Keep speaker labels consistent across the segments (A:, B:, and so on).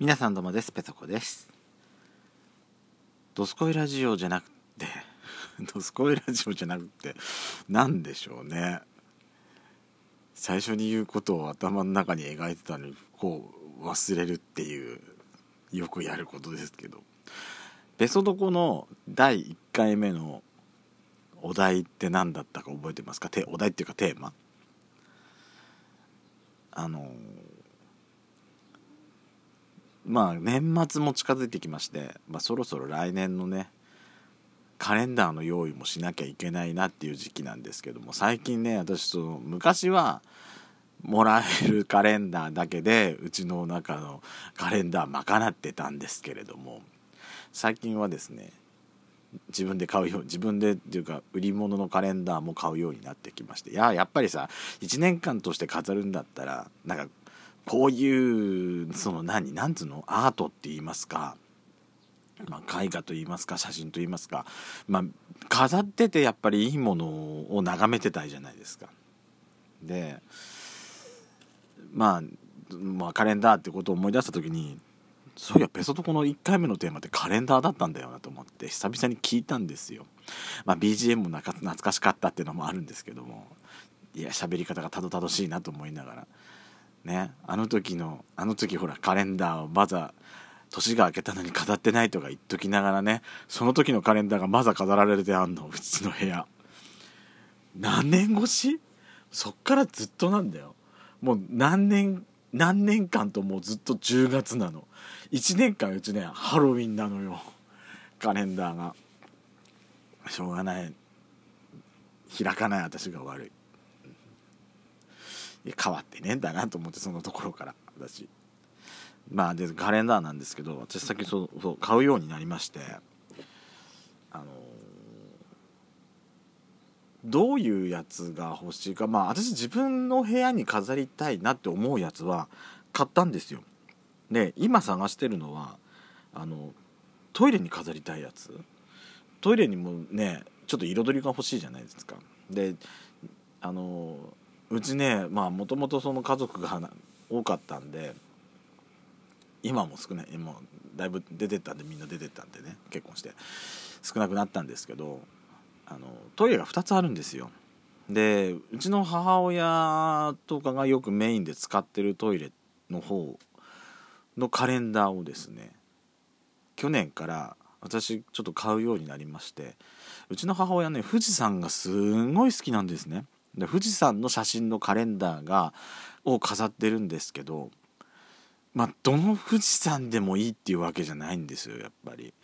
A: 皆さんどうもです。ペソコです。ドスコイラジオじゃなくて ドスコイラジオじゃなくて何でしょうね。最初に言うことを頭の中に描いてたのにこう忘れるっていうよくやることですけど。ペソドコの第1回目のお題って何だったか覚えてますか？お題っていうかテーマ。あのまあ年末も近づいてきまして、まあ、そろそろ来年のねカレンダーの用意もしなきゃいけないなっていう時期なんですけども最近ね私その昔はもらえるカレンダーだけでうちの中のカレンダー賄ってたんですけれども最近はですね自分で買うよう自分でっていうか売り物のカレンダーも買うようになってきましていややっぱりさ1年間として飾るんだったらなんかこういうその何何つうのアートって言いますか、まあ、絵画と言いますか写真と言いますか、まあ、飾っててやっぱりいいものを眺めてたいじゃないですか。でまあ、まあ、カレンダーってことを思い出した時にそういやペソとこの1回目のテーマってカレンダーだったんだよなと思って久々に聞いたんですよ。まあ、BGM も懐かしかったっていうのもあるんですけどもいや喋り方がたどたどしいなと思いながら。ねあの時のあの時ほらカレンダーをまだ年が明けたのに飾ってないとか言っときながらねその時のカレンダーがまだ飾られてあんのうちの部屋。何年越し？そっからずっとなんだよ。もう何年何年間ともうずっと10月なの。1年間うちねハロウィンなのよ。カレンダーが。しょうがない。開かない私が悪い。変わってねえんだなと思ってそのところから私まあでカレンダーなんですけど私先そうそう買うようになりましてあのどういうやつが欲しいかまあ私自分の部屋に飾りたいなって思うやつは買ったんですよ。で今探してるのはあのトイレに飾りたいやつ。トイレにもねちょっと彩りが欲しいじゃないですか。であのうちねまあもともとその家族が多かったんで今も少ないもうだいぶ出てったんでみんな出てったんでね結婚して少なくなったんですけどあのトイレが2つあるんですよ。でうちの母親とかがよくメインで使ってるトイレの方のカレンダーをですね去年から私ちょっと買うようになりましてうちの母親ね富士山がすんごい好きなんですね。で富士山の写真のカレンダーがを飾ってるんですけどまあどの富士山でもいいっていうわけじゃないんですよやっぱり。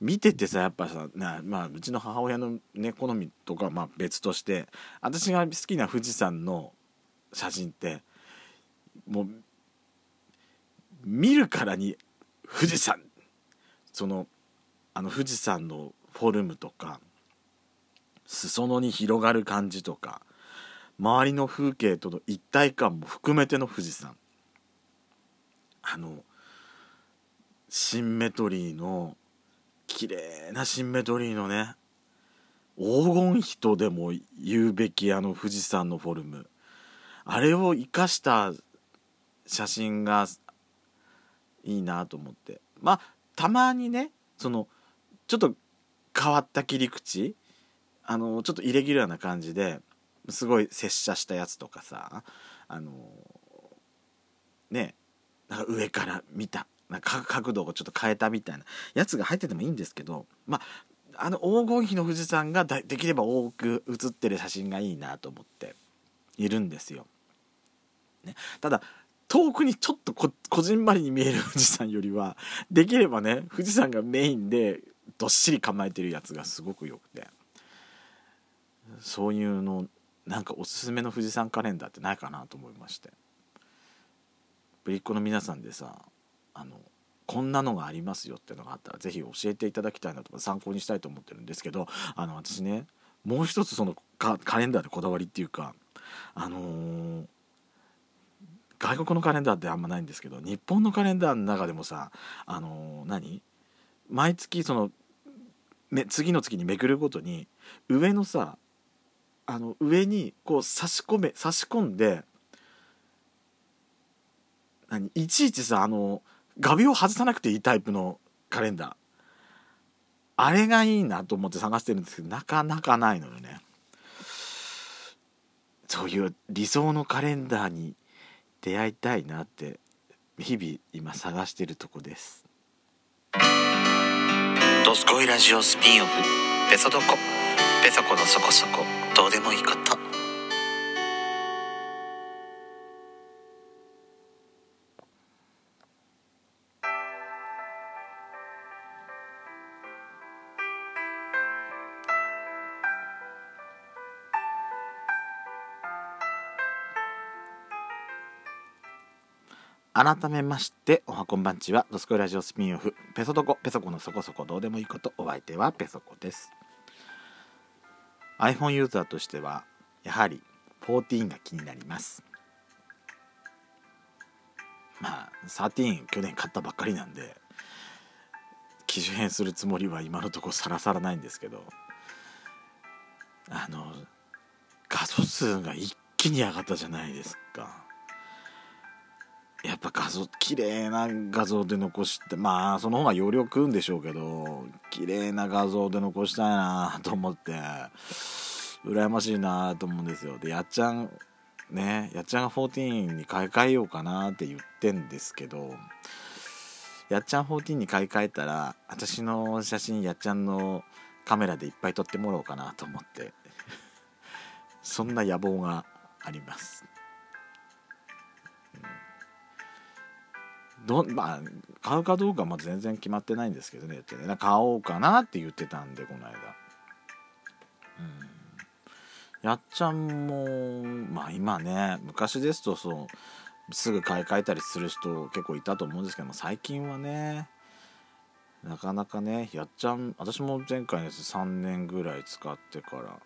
A: 見ててさやっぱさな、まあ、うちの母親のね好みとかまあ別として私が好きな富士山の写真ってもう見るからに富士山そのあの富士山のフォルムとか裾野に広がる感じとか周りの風景との一体感も含めての富士山。あのシンメトリーの綺麗なシンメトリーのね黄金比とでも言うべきあの富士山のフォルム。あれを生かした写真がいいなと思って。まあたまにねそのちょっと変わった切り口。あのちょっとイレギュラーな感じですごい拙者したやつとかさあのねなんか上から見たなんか角度をちょっと変えたみたいなやつが入っててもいいんですけどまああの黄金比の富士山ができれば多く写ってる写真がいいなと思っているんですよ。ね、ただ遠くにちょっとここじんまりに見える富士山よりはできればね富士山がメインでどっしり構えてるやつがすごくよくてそういうのなんかおすすめの富士山カレンダーってないかなと思いまして。ぶりっ子の皆さんでさあのこんなのがありますよっていうのがあったら是非教えていただきたいなとか参考にしたいと思ってるんですけどあの私ねもう一つそのカレンダーでこだわりっていうかあのー、外国のカレンダーってあんまないんですけど日本のカレンダーの中でもさあのー、何？毎月その次の月にめくるごとに上のさあの上にこう差し込め差し込んで何いちいちさあの画鋲を外さなくていいタイプのカレンダー。あれがいいなと思って探してるんですけどなかなかないのよね。そういう理想のカレンダーに出会いたいなって日々今探してるとこです「
B: ドスコイラジオスピンオフ。ペソドコ」ペソコのそこそこ。どうでもいいこと。
A: 改めましておはこんばんちは。ドスコイラジオスピンオフ。ペソドコペソコのそこそこ。どうでもいいこと。お相手はペソコです。iPhone ユーザーとしてはやはり14が気になります。まあ13去年買ったばっかりなんで機種変するつもりは今のところさらさらないんですけどあの画素数が一気に上がったじゃないですか。やっぱ画像綺麗な画像で残してまあその方が容量食うんでしょうけど綺麗な画像で残したいなと思って羨ましいなと思うんですよ。でやっちゃんねやっちゃんが14に買い替えようかなって言ってんですけどやっちゃん14に買い替えたら私の写真やっちゃんのカメラでいっぱい撮ってもらおうかなと思ってそんな野望があります。どまあ買うかどうかはま全然決まってないんですけどねってね。買おうかなって言ってたんでこの間。うん。やっちゃんもまあ今ね昔ですとそうすぐ買い替えたりする人結構いたと思うんですけども最近はねなかなかねやっちゃん私も前回のやつ3年ぐらい使ってから、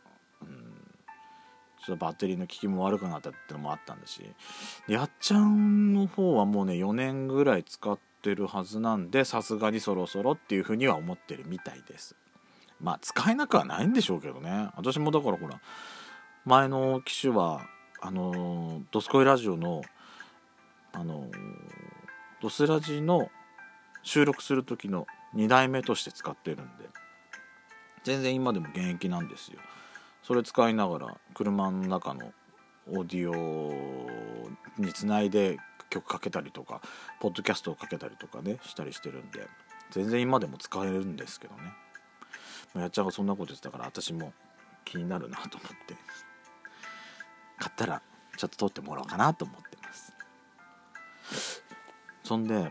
A: ちょっとバッテリーの効きも悪くなったってのもあったんだしやっちゃんの方はもうね4年ぐらい使ってるはずなんでさすがにそろそろっていうふうには思ってるみたいです。まあ使えなくはないんでしょうけどね。私もだからほら前の機種はあのドスコイラジオのあのドスラジの収録する時の2代目として使ってるんで全然今でも現役なんですよ。それ使いながら車の中のオーディオにつないで曲かけたりとかポッドキャストをかけたりとかねしたりしてるんで全然今でも使えるんですけどね。やっちゃんがそんなこと言ってたから私も気になるなと思って。買ったらちょっと撮ってもらおうかなと思ってます。そんで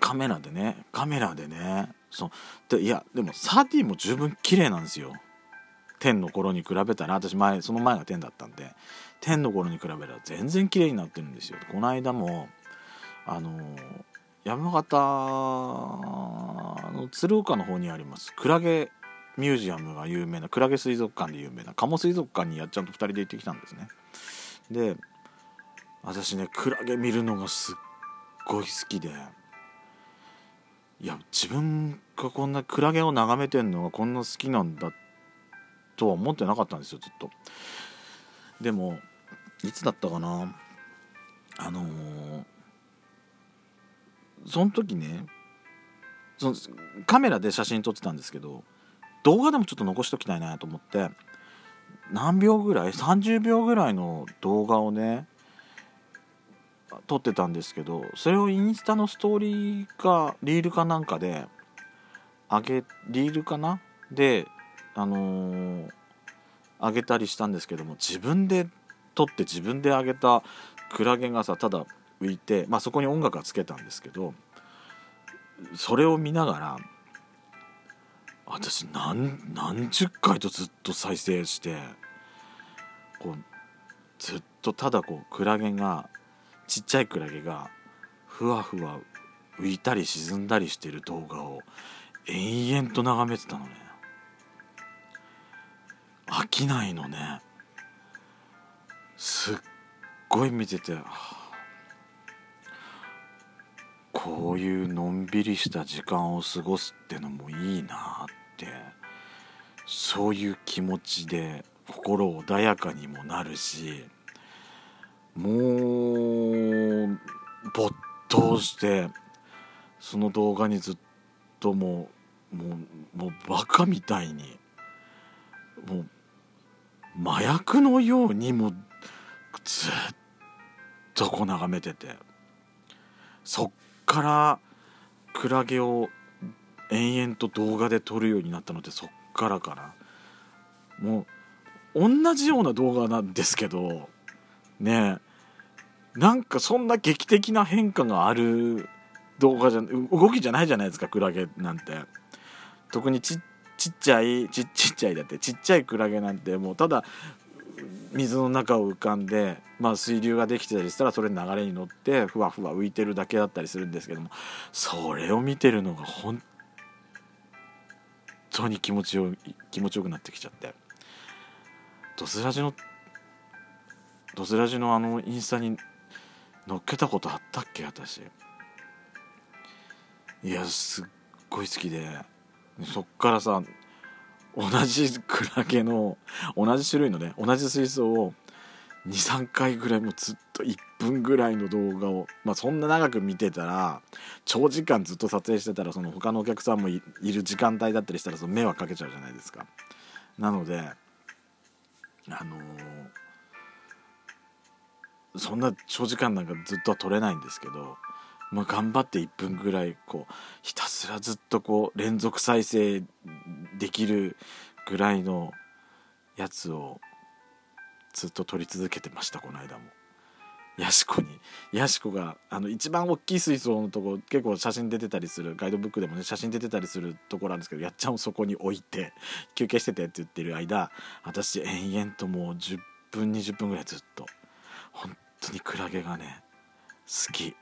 A: カメラでねカメラでねそう。でいやでも30も十分綺麗なんですよ。10の頃に比べたら私前その前が10だったんで10の頃に比べたら全然綺麗になってるんですよ。この間もあの山形の鶴岡の方にありますクラゲミュージアムが有名なクラゲ水族館で有名な鴨水族館にやっちゃんと2人で行ってきたんですね。で私ねクラゲ見るのがすっごい好きでいや自分がこんなクラゲを眺めてんのがこんな好きなんだっとは思ってなかったんですよずっと。でもいつだったかな。あのー、その時ねそのカメラで写真撮ってたんですけど動画でもちょっと残しときたいなと思って何秒ぐらい30秒ぐらいの動画をね撮ってたんですけどそれをインスタのストーリーかリールかなんかで上げリールかな？であのー、あげたりしたんですけども自分で撮って自分であげたクラゲがさただ浮いて、まあ、そこに音楽はつけたんですけどそれを見ながら私何何十回とずっと再生してこうずっとただこうクラゲがちっちゃいクラゲがふわふわ浮いたり沈んだりしてる動画を延々と眺めてたのね。飽きないのね。すっごい見ててこういうのんびりした時間を過ごすってのもいいなってそういう気持ちで心穏やかにもなるしもう没通してその動画にずっともうもうもうバカみたいにもう麻薬のようにもうずっとこう眺めてて。そっからクラゲを延々と動画で撮るようになったのってそっからかな。もう同じような動画なんですけどねえ。なんかそんな劇的な変化がある動画じゃ動きじゃないじゃないですかクラゲなんて。特にちちっちゃいちっちゃいだってちっちゃいクラゲなんてもうただ水の中を浮かんで、まあ、水流ができてたりしたらそれ流れに乗ってふわふわ浮いてるだけだったりするんですけどもそれを見てるのが本当に気持ちよ気持ちよくなってきちゃって。ドスラジのドスラジのあのインスタに載っけたことあったっけ私。いやすっごい好きで。そっからさ同じクラゲの同じ種類のね同じ水槽を23回ぐらいもうずっと1分ぐらいの動画をまあそんな長く見てたら長時間ずっと撮影してたらその他のお客さんもいる時間帯だったりしたらその迷惑かけちゃうじゃないですか。なのであのーそんな長時間なんかずっとは撮れないんですけどまあ、頑張って1分ぐらいこうひたすらずっとこう連続再生できるぐらいのやつをずっと撮り続けてましたこの間も。ヤシコにヤシコがあの一番大きい水槽のとこ結構写真出てたりするガイドブックでもね写真出てたりするところなんですけどやっちゃんをそこに置いて 休憩しててって言ってる間私延々ともう10分20分ぐらいずっと本当にクラゲがね好き